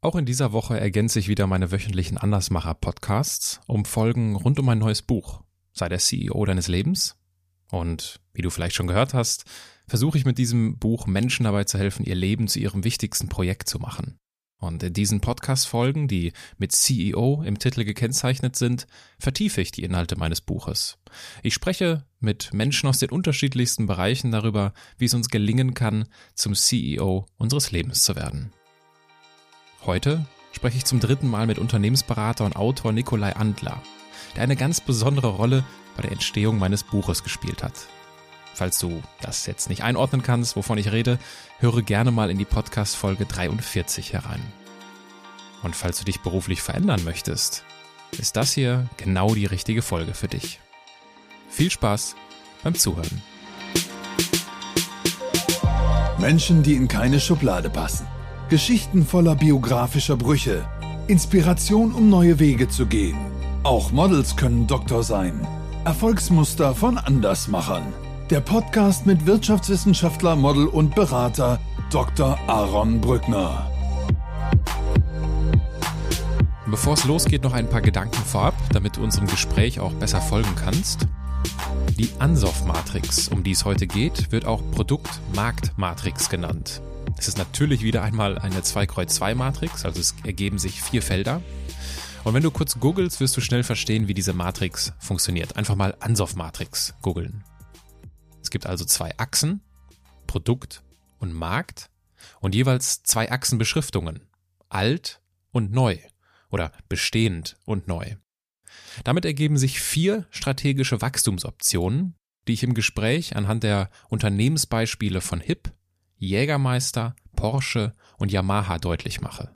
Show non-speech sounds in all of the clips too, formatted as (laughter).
Auch in dieser Woche ergänze ich wieder meine wöchentlichen Andersmacher-Podcasts um Folgen rund um ein neues Buch. Sei der CEO deines Lebens. Und wie du vielleicht schon gehört hast, versuche ich mit diesem Buch Menschen dabei zu helfen, ihr Leben zu ihrem wichtigsten Projekt zu machen. Und in diesen Podcast-Folgen, die mit CEO im Titel gekennzeichnet sind, vertiefe ich die Inhalte meines Buches. Ich spreche mit Menschen aus den unterschiedlichsten Bereichen darüber, wie es uns gelingen kann, zum CEO unseres Lebens zu werden. Heute spreche ich zum dritten Mal mit Unternehmensberater und Autor Nikolai Andler, der eine ganz besondere Rolle bei der Entstehung meines Buches gespielt hat. Falls du das jetzt nicht einordnen kannst, wovon ich rede, höre gerne mal in die Podcast-Folge 43 herein. Und falls du dich beruflich verändern möchtest, ist das hier genau die richtige Folge für dich. Viel Spaß beim Zuhören. Menschen, die in keine Schublade passen. Geschichten voller biografischer Brüche. Inspiration, um neue Wege zu gehen. Auch Models können Doktor sein. Erfolgsmuster von Andersmachern. Der Podcast mit Wirtschaftswissenschaftler, Model und Berater Dr. Aaron Brückner. Bevor es losgeht, noch ein paar Gedanken vorab, damit du unserem Gespräch auch besser folgen kannst. Die Ansoff-Matrix, um die es heute geht, wird auch Produkt-Markt-Matrix genannt. Es ist natürlich wieder einmal eine 2-Kreuz-2-Matrix, also es ergeben sich vier Felder. Und wenn du kurz googelst, wirst du schnell verstehen, wie diese Matrix funktioniert. Einfach mal Ansoff-Matrix googeln. Es gibt also zwei Achsen, Produkt und Markt und jeweils zwei Achsenbeschriftungen, alt und neu oder bestehend und neu. Damit ergeben sich vier strategische Wachstumsoptionen, die ich im Gespräch anhand der Unternehmensbeispiele von HIP, Jägermeister, Porsche und Yamaha deutlich mache.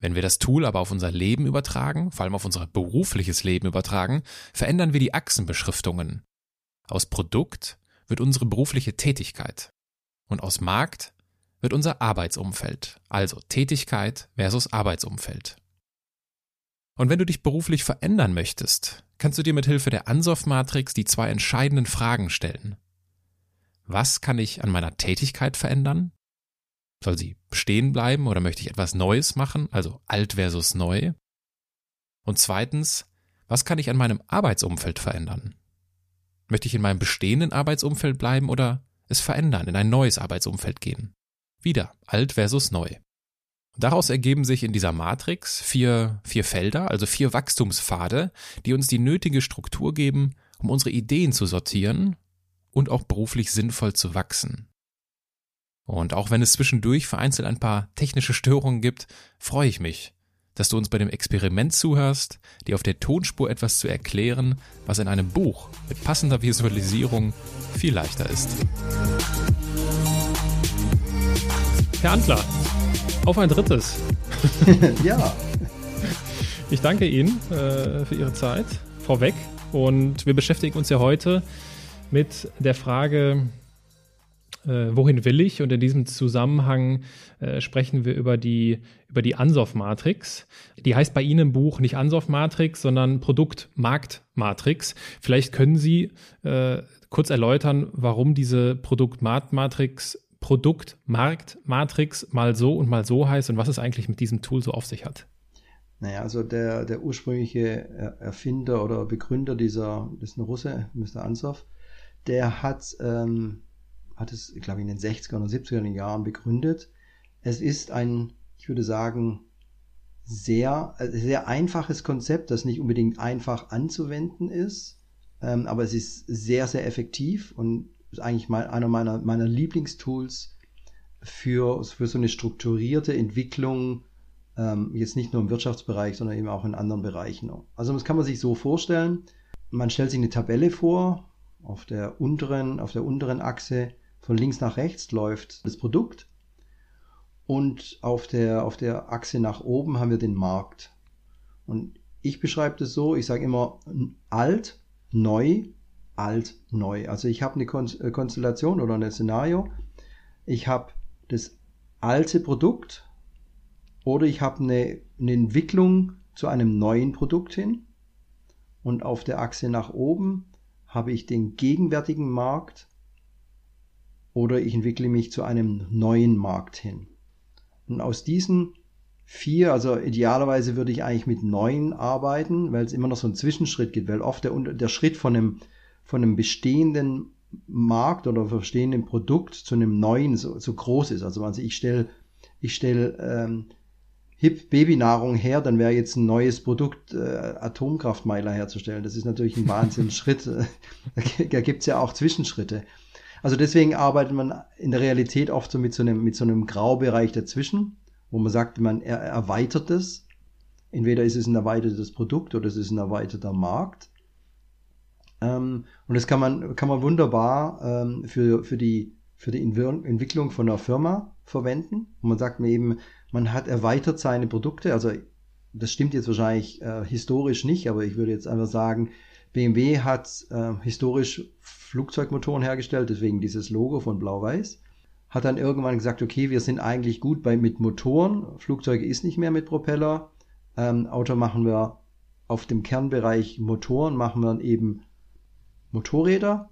Wenn wir das Tool aber auf unser Leben übertragen, vor allem auf unser berufliches Leben übertragen, verändern wir die Achsenbeschriftungen aus Produkt wird unsere berufliche Tätigkeit und aus Markt wird unser Arbeitsumfeld, also Tätigkeit versus Arbeitsumfeld. Und wenn du dich beruflich verändern möchtest, kannst du dir mit Hilfe der Ansoff-Matrix die zwei entscheidenden Fragen stellen. Was kann ich an meiner Tätigkeit verändern? Soll sie bestehen bleiben oder möchte ich etwas Neues machen, also alt versus neu? Und zweitens, was kann ich an meinem Arbeitsumfeld verändern? Möchte ich in meinem bestehenden Arbeitsumfeld bleiben oder es verändern, in ein neues Arbeitsumfeld gehen? Wieder alt versus neu. Daraus ergeben sich in dieser Matrix vier, vier Felder, also vier Wachstumspfade, die uns die nötige Struktur geben, um unsere Ideen zu sortieren und auch beruflich sinnvoll zu wachsen. Und auch wenn es zwischendurch vereinzelt ein paar technische Störungen gibt, freue ich mich, dass du uns bei dem Experiment zuhörst, dir auf der Tonspur etwas zu erklären, was in einem Buch mit passender Visualisierung viel leichter ist. Herr Antler, auf ein drittes. (laughs) ja. Ich danke Ihnen äh, für Ihre Zeit vorweg und wir beschäftigen uns ja heute mit der Frage, äh, wohin will ich? Und in diesem Zusammenhang äh, sprechen wir über die, über die Ansoff-Matrix. Die heißt bei Ihnen im Buch nicht Ansoff-Matrix, sondern Produkt-Markt-Matrix. Vielleicht können Sie äh, kurz erläutern, warum diese Produkt-Markt-Matrix Produkt-Markt-Matrix mal so und mal so heißt und was es eigentlich mit diesem Tool so auf sich hat. Naja, also der, der ursprüngliche Erfinder oder Begründer dieser, das ist ein Russe, Mr. Ansoff, der hat ähm, hat es, glaube ich, in den 60er oder 70er Jahren begründet. Es ist ein, ich würde sagen, sehr, äh, sehr einfaches Konzept, das nicht unbedingt einfach anzuwenden ist, ähm, aber es ist sehr, sehr effektiv und ist eigentlich mal einer meiner, meiner Lieblingstools für, für so eine strukturierte Entwicklung, ähm, jetzt nicht nur im Wirtschaftsbereich, sondern eben auch in anderen Bereichen. Also das kann man sich so vorstellen. Man stellt sich eine Tabelle vor, auf der unteren, auf der unteren Achse von links nach rechts läuft das Produkt und auf der, auf der Achse nach oben haben wir den Markt. Und ich beschreibe das so, ich sage immer alt, neu, alt, neu. Also ich habe eine äh, Konstellation oder ein Szenario. Ich habe das alte Produkt oder ich habe eine, eine Entwicklung zu einem neuen Produkt hin. Und auf der Achse nach oben habe ich den gegenwärtigen Markt oder ich entwickle mich zu einem neuen Markt hin. Und aus diesen vier, also idealerweise würde ich eigentlich mit neun arbeiten, weil es immer noch so einen Zwischenschritt gibt, weil oft der, der Schritt von einem, von einem bestehenden Markt oder bestehenden Produkt zu einem neuen so, so groß ist. Also, also ich stelle ich stell, ähm, Hip Babynahrung her, dann wäre jetzt ein neues Produkt, äh, Atomkraftmeiler herzustellen. Das ist natürlich ein Wahnsinnsschritt. (laughs) da gibt es ja auch Zwischenschritte. Also deswegen arbeitet man in der Realität oft so mit so einem, mit so einem Graubereich dazwischen, wo man sagt, man er erweitert es. Entweder ist es ein erweitertes Produkt oder es ist ein erweiterter Markt. Ähm, und das kann man, kann man wunderbar ähm, für, für die, für die Entwicklung von einer Firma verwenden. Und man sagt mir eben, man hat erweitert seine Produkte, also das stimmt jetzt wahrscheinlich äh, historisch nicht, aber ich würde jetzt einfach sagen, BMW hat äh, historisch Flugzeugmotoren hergestellt, deswegen dieses Logo von Blau-Weiß. Hat dann irgendwann gesagt, okay, wir sind eigentlich gut bei mit Motoren. Flugzeuge ist nicht mehr mit Propeller. Ähm, Auto machen wir auf dem Kernbereich Motoren, machen wir eben Motorräder.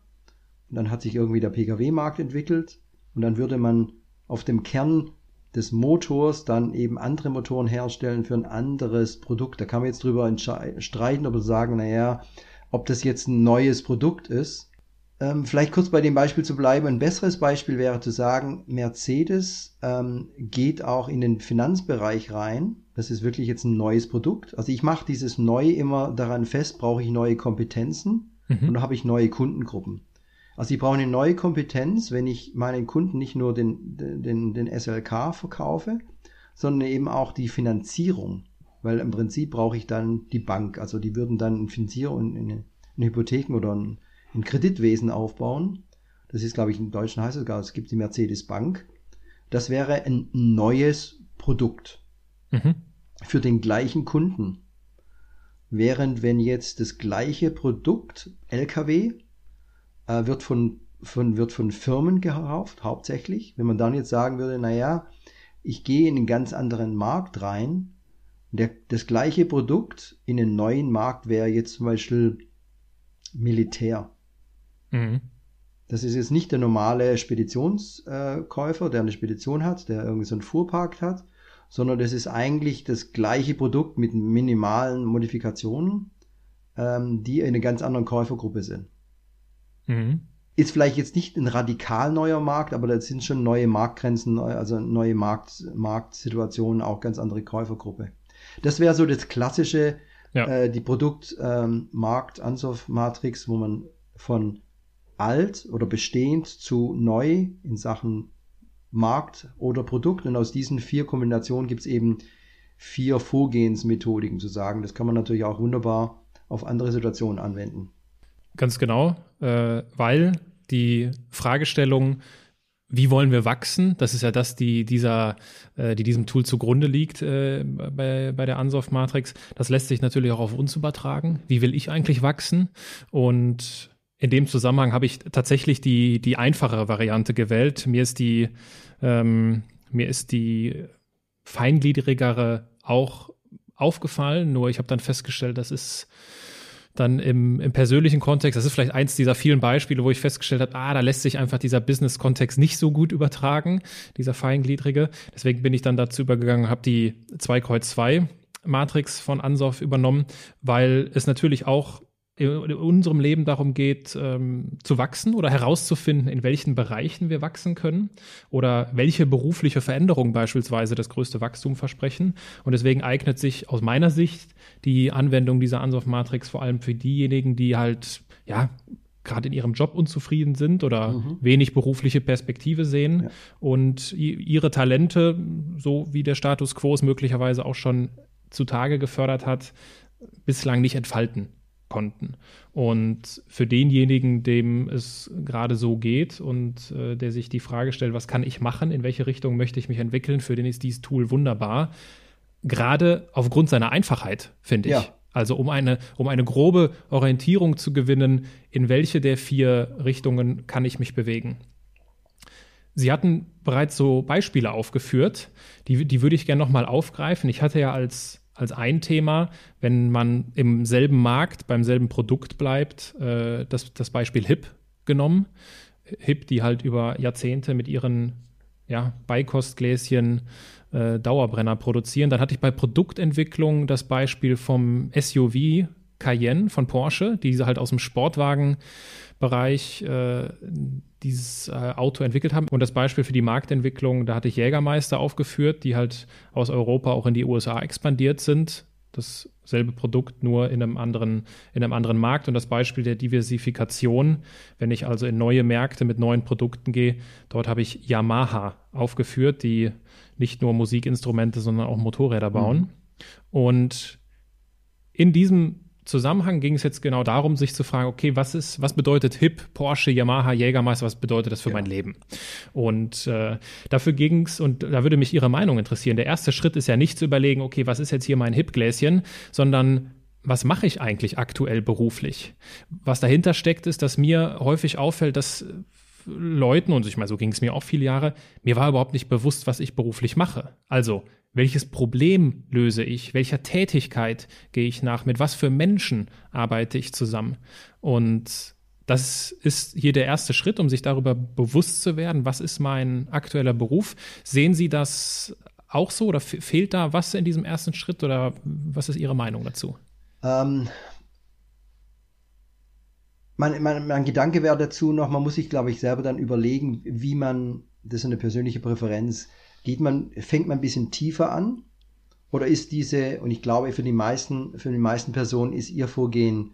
Und dann hat sich irgendwie der Pkw-Markt entwickelt. Und dann würde man auf dem Kern des Motors dann eben andere Motoren herstellen für ein anderes Produkt. Da kann man jetzt drüber streiten, ob wir sagen, naja, ob das jetzt ein neues Produkt ist. Ähm, vielleicht kurz bei dem Beispiel zu bleiben. Ein besseres Beispiel wäre zu sagen, Mercedes ähm, geht auch in den Finanzbereich rein. Das ist wirklich jetzt ein neues Produkt. Also ich mache dieses Neu immer daran fest, brauche ich neue Kompetenzen mhm. und habe ich neue Kundengruppen. Also ich brauche eine neue Kompetenz, wenn ich meinen Kunden nicht nur den, den, den SLK verkaufe, sondern eben auch die Finanzierung. Weil im Prinzip brauche ich dann die Bank. Also die würden dann eine Finanzierung, eine, eine Hypotheken oder ein, ein Kreditwesen aufbauen. Das ist, glaube ich, im Deutschen heißt es gar, es gibt die Mercedes Bank. Das wäre ein neues Produkt mhm. für den gleichen Kunden. Während wenn jetzt das gleiche Produkt, LKW, äh, wird, von, von, wird von Firmen gekauft, hauptsächlich. Wenn man dann jetzt sagen würde, naja, ich gehe in einen ganz anderen Markt rein, der, das gleiche Produkt in einen neuen Markt wäre jetzt zum Beispiel Militär. Mhm. Das ist jetzt nicht der normale Speditionskäufer, der eine Spedition hat, der irgendwie so einen Fuhrpark hat, sondern das ist eigentlich das gleiche Produkt mit minimalen Modifikationen, ähm, die in einer ganz anderen Käufergruppe sind. Mhm. Ist vielleicht jetzt nicht ein radikal neuer Markt, aber da sind schon neue Marktgrenzen, also neue Markt, Marktsituationen, auch ganz andere Käufergruppe. Das wäre so das klassische, ja. äh, die Produkt-Markt-Ansoff-Matrix, ähm, wo man von alt oder bestehend zu neu in Sachen Markt oder Produkt und aus diesen vier Kombinationen gibt es eben vier Vorgehensmethodiken zu sagen. Das kann man natürlich auch wunderbar auf andere Situationen anwenden. Ganz genau, äh, weil die Fragestellung, wie wollen wir wachsen? Das ist ja das, die dieser, äh, die diesem Tool zugrunde liegt äh, bei, bei der Ansoff Matrix. Das lässt sich natürlich auch auf uns übertragen. Wie will ich eigentlich wachsen? Und in dem Zusammenhang habe ich tatsächlich die, die einfachere Variante gewählt. Mir ist die, ähm, mir ist die feingliedrigere auch aufgefallen, nur ich habe dann festgestellt, das ist dann im, im persönlichen Kontext, das ist vielleicht eins dieser vielen Beispiele, wo ich festgestellt habe, ah, da lässt sich einfach dieser Business-Kontext nicht so gut übertragen, dieser feingliedrige. Deswegen bin ich dann dazu übergegangen, habe die 2 Kreuz 2 Matrix von Ansoff übernommen, weil es natürlich auch in unserem Leben darum geht, ähm, zu wachsen oder herauszufinden, in welchen Bereichen wir wachsen können oder welche berufliche Veränderungen beispielsweise das größte Wachstum versprechen. Und deswegen eignet sich aus meiner Sicht die Anwendung dieser Ansoff-Matrix vor allem für diejenigen, die halt, ja, gerade in ihrem Job unzufrieden sind oder mhm. wenig berufliche Perspektive sehen ja. und ihre Talente, so wie der Status quo es möglicherweise auch schon zutage gefördert hat, bislang nicht entfalten konnten. Und für denjenigen, dem es gerade so geht und äh, der sich die Frage stellt, was kann ich machen, in welche Richtung möchte ich mich entwickeln, für den ist dieses Tool wunderbar. Gerade aufgrund seiner Einfachheit, finde ich. Ja. Also um eine, um eine grobe Orientierung zu gewinnen, in welche der vier Richtungen kann ich mich bewegen. Sie hatten bereits so Beispiele aufgeführt, die, die würde ich gerne nochmal aufgreifen. Ich hatte ja als als ein Thema, wenn man im selben Markt, beim selben Produkt bleibt, äh, das, das Beispiel HIP genommen. HIP, die halt über Jahrzehnte mit ihren ja, Beikostgläschen, äh, Dauerbrenner produzieren. Dann hatte ich bei Produktentwicklung das Beispiel vom SUV Cayenne von Porsche, die halt aus dem Sportwagenbereich äh, dieses äh, Auto entwickelt haben. Und das Beispiel für die Marktentwicklung, da hatte ich Jägermeister aufgeführt, die halt aus Europa auch in die USA expandiert sind dasselbe Produkt nur in einem anderen, in einem anderen Markt. Und das Beispiel der Diversifikation, wenn ich also in neue Märkte mit neuen Produkten gehe, dort habe ich Yamaha aufgeführt, die nicht nur Musikinstrumente, sondern auch Motorräder bauen. Mhm. Und in diesem Zusammenhang ging es jetzt genau darum, sich zu fragen, okay, was ist, was bedeutet HIP, Porsche, Yamaha, Jägermeister, was bedeutet das für ja. mein Leben? Und äh, dafür ging es, und da würde mich Ihre Meinung interessieren. Der erste Schritt ist ja nicht zu überlegen, okay, was ist jetzt hier mein HIP-Gläschen, sondern was mache ich eigentlich aktuell beruflich? Was dahinter steckt, ist, dass mir häufig auffällt, dass Leuten, und ich meine, so ging es mir auch viele Jahre, mir war überhaupt nicht bewusst, was ich beruflich mache. Also, welches Problem löse ich? Welcher Tätigkeit gehe ich nach? Mit was für Menschen arbeite ich zusammen? Und das ist hier der erste Schritt, um sich darüber bewusst zu werden, was ist mein aktueller Beruf. Sehen Sie das auch so oder fehlt da was in diesem ersten Schritt oder was ist Ihre Meinung dazu? Ähm, mein, mein, mein Gedanke wäre dazu noch, man muss sich, glaube ich, selber dann überlegen, wie man, das ist eine persönliche Präferenz, Geht man, fängt man ein bisschen tiefer an? Oder ist diese, und ich glaube, für die meisten, für die meisten Personen ist ihr Vorgehen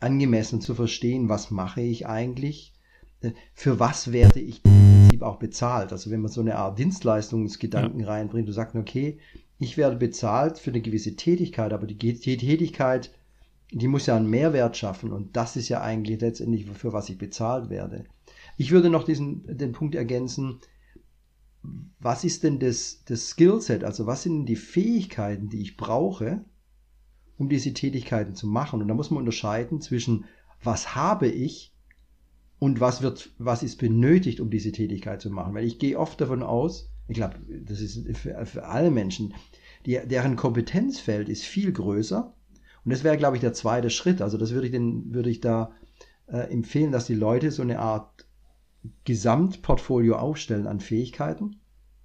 angemessen zu verstehen, was mache ich eigentlich? Äh, für was werde ich im Prinzip auch bezahlt? Also wenn man so eine Art Dienstleistungsgedanken ja. reinbringt, du sagst, okay, ich werde bezahlt für eine gewisse Tätigkeit, aber die Tätigkeit, die muss ja einen Mehrwert schaffen und das ist ja eigentlich letztendlich, für was ich bezahlt werde. Ich würde noch diesen, den Punkt ergänzen, was ist denn das, das Skillset, also was sind die Fähigkeiten, die ich brauche, um diese Tätigkeiten zu machen. Und da muss man unterscheiden zwischen, was habe ich und was wird, was ist benötigt, um diese Tätigkeit zu machen. Weil ich gehe oft davon aus, ich glaube, das ist für, für alle Menschen, die, deren Kompetenzfeld ist viel größer. Und das wäre, glaube ich, der zweite Schritt. Also das würde ich, den, würde ich da äh, empfehlen, dass die Leute so eine Art Gesamtportfolio aufstellen an Fähigkeiten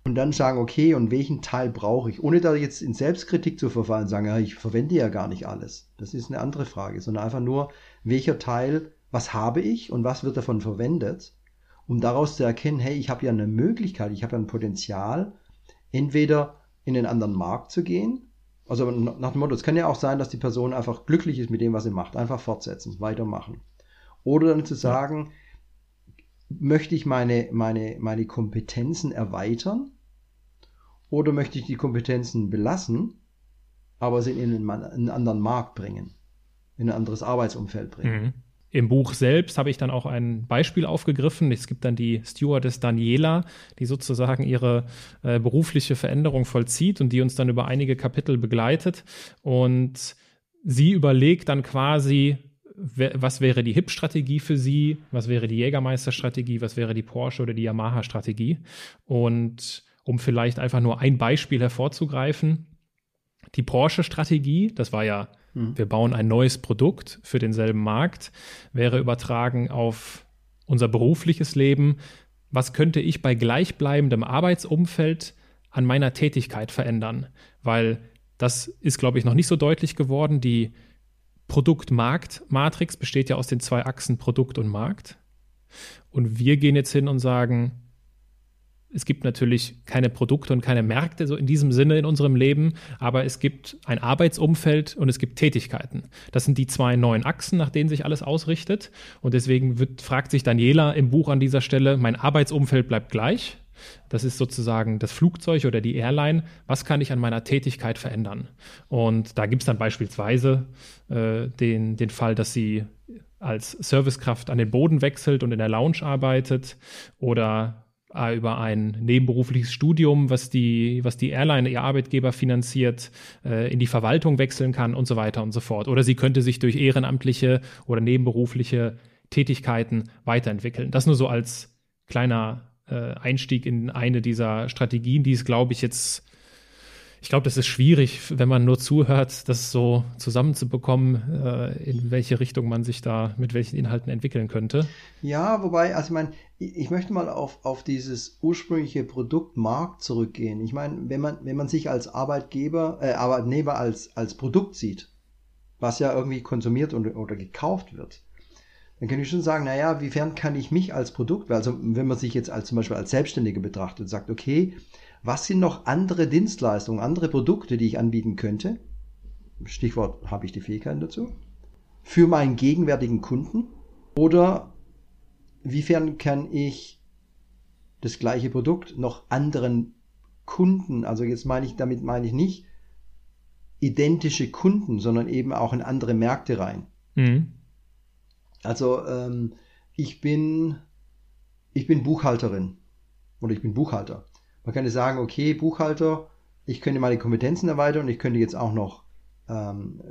und dann sagen, okay, und welchen Teil brauche ich? Ohne da jetzt in Selbstkritik zu verfallen, sagen, ja, ich verwende ja gar nicht alles. Das ist eine andere Frage, sondern einfach nur, welcher Teil, was habe ich und was wird davon verwendet, um daraus zu erkennen, hey, ich habe ja eine Möglichkeit, ich habe ja ein Potenzial, entweder in den anderen Markt zu gehen, also nach dem Motto, es kann ja auch sein, dass die Person einfach glücklich ist mit dem, was sie macht, einfach fortsetzen, weitermachen. Oder dann zu sagen, ja möchte ich meine, meine, meine Kompetenzen erweitern oder möchte ich die Kompetenzen belassen, aber sie in einen, einen anderen Markt bringen, in ein anderes Arbeitsumfeld bringen. Mhm. Im Buch selbst habe ich dann auch ein Beispiel aufgegriffen. Es gibt dann die Stewardess Daniela, die sozusagen ihre äh, berufliche Veränderung vollzieht und die uns dann über einige Kapitel begleitet. Und sie überlegt dann quasi, was wäre die HIP-Strategie für Sie, was wäre die Jägermeister-Strategie, was wäre die Porsche oder die Yamaha-Strategie. Und um vielleicht einfach nur ein Beispiel hervorzugreifen, die Porsche-Strategie, das war ja, mhm. wir bauen ein neues Produkt für denselben Markt, wäre übertragen auf unser berufliches Leben. Was könnte ich bei gleichbleibendem Arbeitsumfeld an meiner Tätigkeit verändern? Weil das ist, glaube ich, noch nicht so deutlich geworden. Die Produkt-Markt-Matrix besteht ja aus den zwei Achsen Produkt und Markt. Und wir gehen jetzt hin und sagen, es gibt natürlich keine Produkte und keine Märkte so in diesem Sinne in unserem Leben, aber es gibt ein Arbeitsumfeld und es gibt Tätigkeiten. Das sind die zwei neuen Achsen, nach denen sich alles ausrichtet. Und deswegen wird, fragt sich Daniela im Buch an dieser Stelle, mein Arbeitsumfeld bleibt gleich. Das ist sozusagen das Flugzeug oder die Airline. Was kann ich an meiner Tätigkeit verändern? Und da gibt es dann beispielsweise äh, den, den Fall, dass sie als Servicekraft an den Boden wechselt und in der Lounge arbeitet oder über ein nebenberufliches Studium, was die, was die Airline, ihr Arbeitgeber finanziert, äh, in die Verwaltung wechseln kann und so weiter und so fort. Oder sie könnte sich durch ehrenamtliche oder nebenberufliche Tätigkeiten weiterentwickeln. Das nur so als kleiner äh, Einstieg in eine dieser Strategien, die es, glaube ich, jetzt ich glaube, das ist schwierig, wenn man nur zuhört, das so zusammenzubekommen, äh, in welche Richtung man sich da mit welchen Inhalten entwickeln könnte. Ja, wobei, also ich meine, ich möchte mal auf, auf dieses ursprüngliche Produktmarkt zurückgehen. Ich meine, wenn man, wenn man sich als Arbeitgeber, äh, Arbeitnehmer als, als Produkt sieht, was ja irgendwie konsumiert und, oder gekauft wird, dann kann ich schon sagen, naja, wiefern kann ich mich als Produkt, also wenn man sich jetzt als zum Beispiel als Selbstständige betrachtet und sagt, okay, was sind noch andere Dienstleistungen, andere Produkte, die ich anbieten könnte? Stichwort, habe ich die Fähigkeiten dazu? Für meinen gegenwärtigen Kunden? Oder wiefern kann ich das gleiche Produkt noch anderen Kunden, also jetzt meine ich, damit meine ich nicht identische Kunden, sondern eben auch in andere Märkte rein. Mhm. Also ähm, ich bin ich bin Buchhalterin oder ich bin Buchhalter. Man könnte sagen, okay, Buchhalter, ich könnte meine Kompetenzen erweitern und ich könnte jetzt auch noch ähm,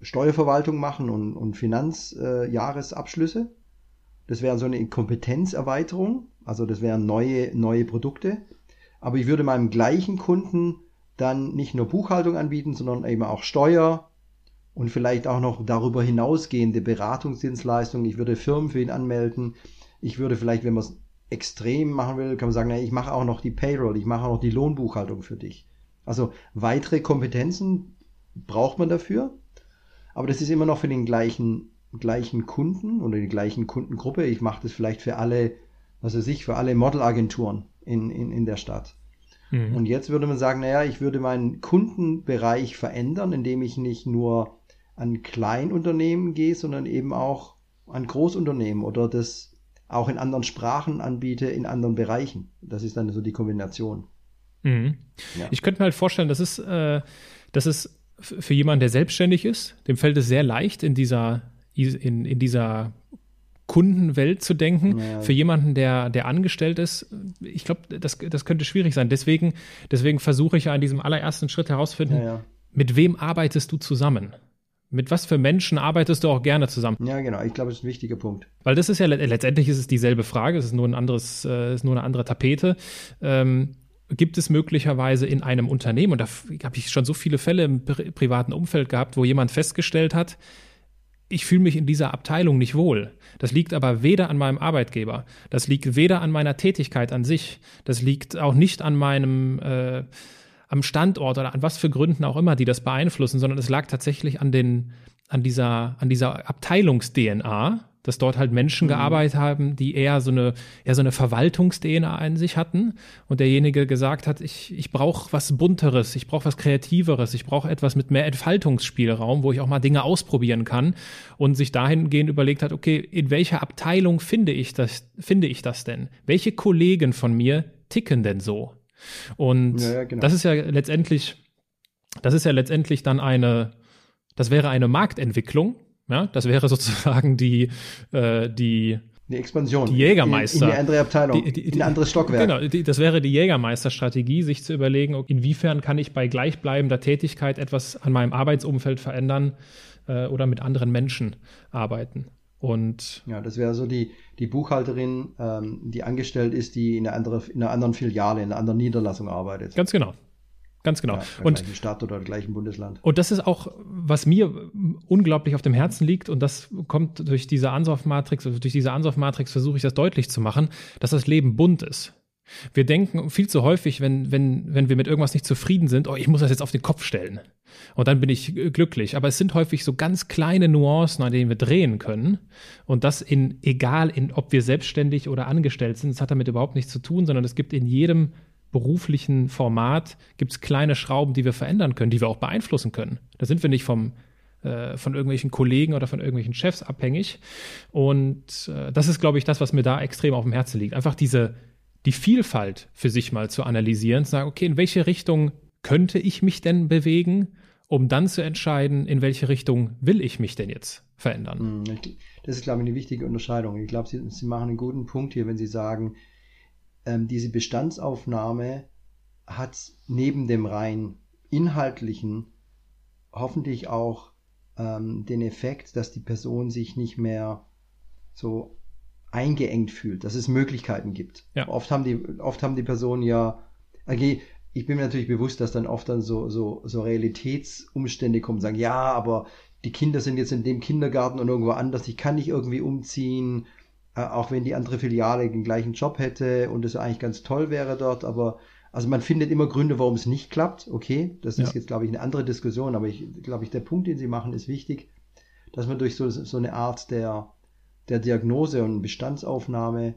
Steuerverwaltung machen und, und Finanzjahresabschlüsse. Äh, das wäre so eine Kompetenzerweiterung, also das wären neue, neue Produkte. Aber ich würde meinem gleichen Kunden dann nicht nur Buchhaltung anbieten, sondern eben auch Steuer und vielleicht auch noch darüber hinausgehende Beratungsdienstleistungen. Ich würde Firmen für ihn anmelden. Ich würde vielleicht, wenn man es extrem machen will, kann man sagen, na, ich mache auch noch die Payroll, ich mache auch noch die Lohnbuchhaltung für dich. Also weitere Kompetenzen braucht man dafür, aber das ist immer noch für den gleichen, gleichen Kunden oder die gleichen Kundengruppe. Ich mache das vielleicht für alle, was weiß ich, für alle Modelagenturen in, in, in der Stadt. Mhm. Und jetzt würde man sagen, naja, ich würde meinen Kundenbereich verändern, indem ich nicht nur an Kleinunternehmen gehe, sondern eben auch an Großunternehmen oder das auch in anderen Sprachen anbiete, in anderen Bereichen. Das ist dann so die Kombination. Mhm. Ja. Ich könnte mir halt vorstellen, das ist, äh, das ist für jemanden, der selbstständig ist, dem fällt es sehr leicht, in dieser, in, in dieser Kundenwelt zu denken. Ja. Für jemanden, der, der angestellt ist, ich glaube, das, das könnte schwierig sein. Deswegen, deswegen versuche ich ja in diesem allerersten Schritt herauszufinden, ja, mit wem arbeitest du zusammen? Mit was für Menschen arbeitest du auch gerne zusammen? Ja, genau. Ich glaube, das ist ein wichtiger Punkt. Weil das ist ja letztendlich ist es dieselbe Frage. Es ist nur ein anderes, äh, ist nur eine andere Tapete. Ähm, gibt es möglicherweise in einem Unternehmen, und da habe ich schon so viele Fälle im pri privaten Umfeld gehabt, wo jemand festgestellt hat, ich fühle mich in dieser Abteilung nicht wohl. Das liegt aber weder an meinem Arbeitgeber, das liegt weder an meiner Tätigkeit an sich, das liegt auch nicht an meinem äh, am Standort oder an was für Gründen auch immer, die das beeinflussen, sondern es lag tatsächlich an den, an dieser, an dieser Abteilungs-DNA, dass dort halt Menschen mhm. gearbeitet haben, die eher so eine, eher so eine Verwaltungs-DNA in sich hatten und derjenige gesagt hat, ich, ich brauche was Bunteres, ich brauche was Kreativeres, ich brauche etwas mit mehr Entfaltungsspielraum, wo ich auch mal Dinge ausprobieren kann und sich dahingehend überlegt hat, okay, in welcher Abteilung finde ich das, finde ich das denn? Welche Kollegen von mir ticken denn so? Und ja, genau. das ist ja letztendlich, das ist ja letztendlich dann eine, das wäre eine Marktentwicklung. Ja, das wäre (laughs) sozusagen die, äh, die, die Expansion. Die Jägermeister. In, in eine andere Abteilung. Die, die, in ein anderes Stockwerk. Genau, die, das wäre die Jägermeisterstrategie, sich zu überlegen, inwiefern kann ich bei gleichbleibender Tätigkeit etwas an meinem Arbeitsumfeld verändern äh, oder mit anderen Menschen arbeiten. Und ja, das wäre so die, die Buchhalterin, ähm, die angestellt ist, die in einer, andere, in einer anderen Filiale, in einer anderen Niederlassung arbeitet. Ganz genau. Ganz genau. Ja, in der und gleichen Stadt oder im gleichen Bundesland. Und das ist auch, was mir unglaublich auf dem Herzen liegt, und das kommt durch diese Ansauf-Matrix, also durch diese Ansauf-Matrix versuche ich das deutlich zu machen, dass das Leben bunt ist. Wir denken viel zu häufig, wenn, wenn, wenn wir mit irgendwas nicht zufrieden sind, oh, ich muss das jetzt auf den Kopf stellen. Und dann bin ich glücklich. Aber es sind häufig so ganz kleine Nuancen, an denen wir drehen können. Und das in, egal, in, ob wir selbstständig oder angestellt sind, das hat damit überhaupt nichts zu tun, sondern es gibt in jedem beruflichen Format gibt es kleine Schrauben, die wir verändern können, die wir auch beeinflussen können. Da sind wir nicht vom, äh, von irgendwelchen Kollegen oder von irgendwelchen Chefs abhängig. Und äh, das ist, glaube ich, das, was mir da extrem auf dem Herzen liegt. Einfach diese, die Vielfalt für sich mal zu analysieren, zu sagen, okay, in welche Richtung könnte ich mich denn bewegen, um dann zu entscheiden, in welche Richtung will ich mich denn jetzt verändern. Hm, das ist, glaube ich, eine wichtige Unterscheidung. Ich glaube, Sie, Sie machen einen guten Punkt hier, wenn Sie sagen, ähm, diese Bestandsaufnahme hat neben dem rein inhaltlichen hoffentlich auch ähm, den Effekt, dass die Person sich nicht mehr so eingeengt fühlt, dass es Möglichkeiten gibt. Ja. Oft haben die, oft haben die Personen ja, okay, ich bin mir natürlich bewusst, dass dann oft dann so, so, so Realitätsumstände kommen, sagen, ja, aber die Kinder sind jetzt in dem Kindergarten und irgendwo anders, ich kann nicht irgendwie umziehen, äh, auch wenn die andere Filiale den gleichen Job hätte und es eigentlich ganz toll wäre dort, aber also man findet immer Gründe, warum es nicht klappt. Okay, das ist ja. jetzt, glaube ich, eine andere Diskussion, aber ich glaube, ich, der Punkt, den Sie machen, ist wichtig, dass man durch so, so eine Art der, der Diagnose und Bestandsaufnahme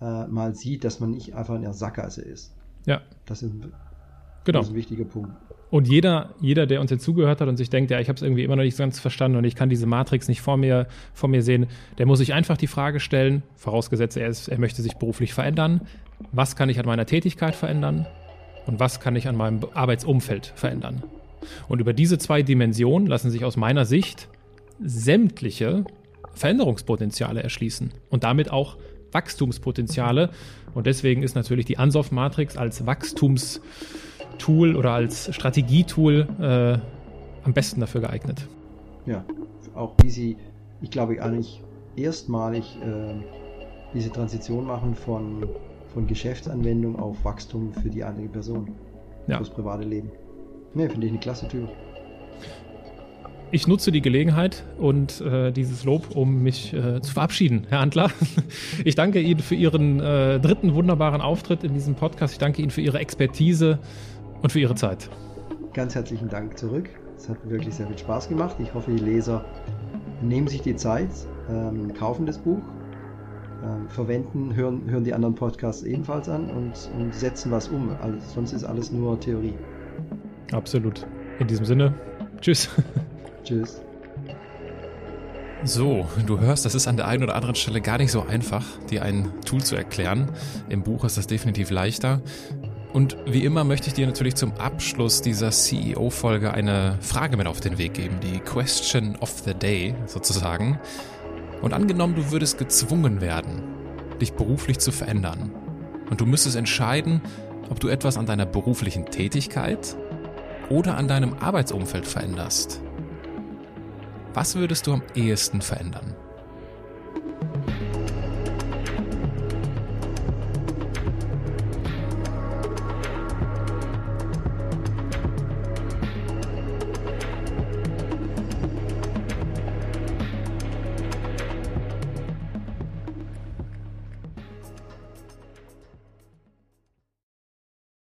äh, mal sieht, dass man nicht einfach in der Sackgasse ist. Ja. Das ist, genau. das ist ein wichtiger Punkt. Und jeder, jeder, der uns jetzt zugehört hat und sich denkt, ja, ich habe es irgendwie immer noch nicht ganz verstanden und ich kann diese Matrix nicht vor mir, vor mir sehen, der muss sich einfach die Frage stellen, vorausgesetzt er, ist, er möchte sich beruflich verändern, was kann ich an meiner Tätigkeit verändern und was kann ich an meinem Arbeitsumfeld verändern. Und über diese zwei Dimensionen lassen sich aus meiner Sicht sämtliche Veränderungspotenziale erschließen und damit auch Wachstumspotenziale. Und deswegen ist natürlich die Ansoff-Matrix als Wachstums- Tool oder als Strategietool äh, am besten dafür geeignet. Ja, auch wie sie, ich glaube, eigentlich erstmalig äh, diese Transition machen von, von Geschäftsanwendung auf Wachstum für die andere Person, ja. fürs private Leben. Ne, finde ich eine klasse Tür. Ich nutze die Gelegenheit und äh, dieses Lob, um mich äh, zu verabschieden, Herr Antler. (laughs) Ich danke Ihnen für Ihren äh, dritten wunderbaren Auftritt in diesem Podcast. Ich danke Ihnen für Ihre Expertise und für Ihre Zeit. Ganz herzlichen Dank zurück. Es hat wirklich sehr viel Spaß gemacht. Ich hoffe, die Leser nehmen sich die Zeit, ähm, kaufen das Buch, ähm, verwenden, hören, hören die anderen Podcasts ebenfalls an und, und setzen was um. Also, sonst ist alles nur Theorie. Absolut. In diesem Sinne, tschüss. (laughs) Tschüss. So, du hörst, das ist an der einen oder anderen Stelle gar nicht so einfach, dir ein Tool zu erklären. Im Buch ist das definitiv leichter. Und wie immer möchte ich dir natürlich zum Abschluss dieser CEO-Folge eine Frage mit auf den Weg geben, die Question of the Day sozusagen. Und angenommen, du würdest gezwungen werden, dich beruflich zu verändern. Und du müsstest entscheiden, ob du etwas an deiner beruflichen Tätigkeit oder an deinem Arbeitsumfeld veränderst. Was würdest du am ehesten verändern?